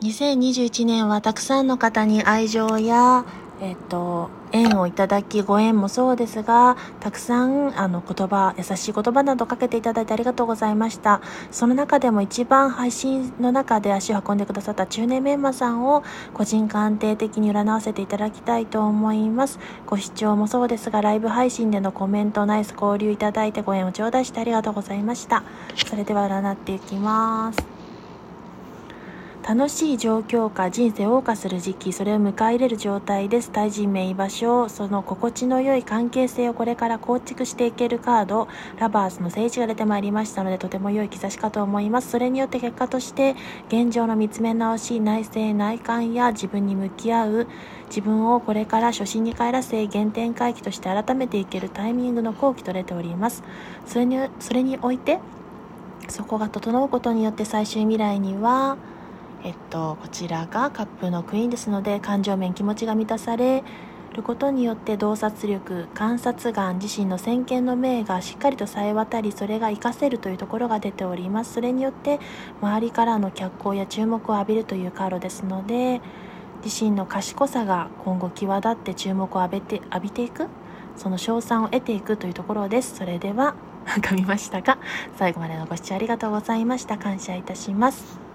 2021年はたくさんの方に愛情や、えっと、縁をいただき、ご縁もそうですが、たくさん、あの、言葉、優しい言葉などかけていただいてありがとうございました。その中でも一番配信の中で足を運んでくださった中年メンマさんを、個人間定的に占わせていただきたいと思います。ご視聴もそうですが、ライブ配信でのコメント、ナイス交流いただいてご縁を頂戴してありがとうございました。それでは占っていきます。楽しい状況下、人生を謳歌する時期、それを迎え入れる状態です。対人名居場所、その心地の良い関係性をこれから構築していけるカード、ラバースの聖地が出てまいりましたので、とても良い兆しかと思います。それによって結果として、現状の見つめ直し、内政内観や自分に向き合う、自分をこれから初心に帰らせ、原点回帰として改めていけるタイミングの後期と出ております。それに、それにおいて、そこが整うことによって最終未来には、えっと、こちらがカップのクイーンですので感情面気持ちが満たされることによって洞察力観察眼自身の先見の明がしっかりとさえ渡りそれが活かせるというところが出ております。それによって周りからの脚光や注目を浴びるというカードですので自身の賢さが今後際立って注目を浴びて浴びていくその賞賛を得ていくというところです。それでは噛みましたが最後までのご視聴ありがとうございました。感謝いたします。